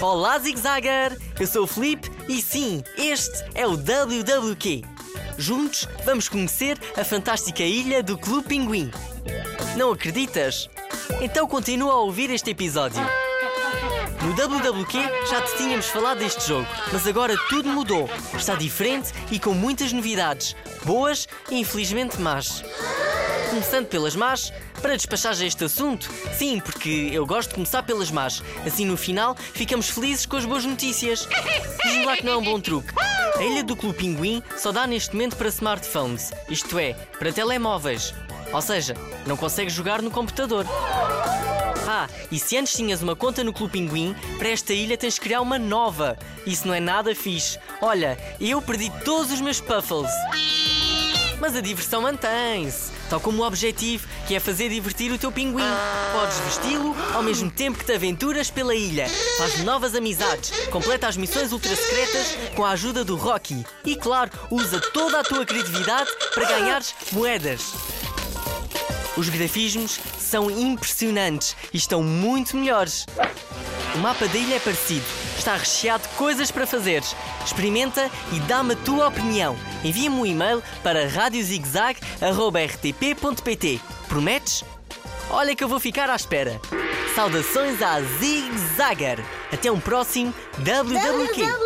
Olá, Zig Zagger! Eu sou o Felipe e sim, este é o WWQ. Juntos vamos conhecer a fantástica ilha do Clube Pinguim. Não acreditas? Então continua a ouvir este episódio. No WWQ já te tínhamos falado deste jogo, mas agora tudo mudou. Está diferente e com muitas novidades, boas e infelizmente más. Começando pelas más, para despachar já este assunto, sim, porque eu gosto de começar pelas más. Assim no final ficamos felizes com as boas notícias. Diz-me lá que não é um bom truque. A ilha do Clube Pinguim só dá neste momento para smartphones, isto é, para telemóveis. Ou seja, não consegues jogar no computador. Ah, e se antes tinhas uma conta no Clube Pinguim, para esta ilha tens de criar uma nova. Isso não é nada fixe. Olha, eu perdi todos os meus puffles. Mas a diversão mantém-se. Tal como o objetivo, que é fazer divertir o teu pinguim. Podes vesti-lo ao mesmo tempo que te aventuras pela ilha. Faz novas amizades, completa as missões ultra secretas com a ajuda do Rocky. E claro, usa toda a tua criatividade para ganhares moedas. Os grafismos são impressionantes e estão muito melhores. O mapa da ilha é parecido, está recheado de coisas para fazeres. Experimenta e dá-me a tua opinião. Envia-me um e-mail para radiozigzag.rtp.pt. Prometes? Olha que eu vou ficar à espera. Saudações à Zig Zagger. Até um próximo WWQ.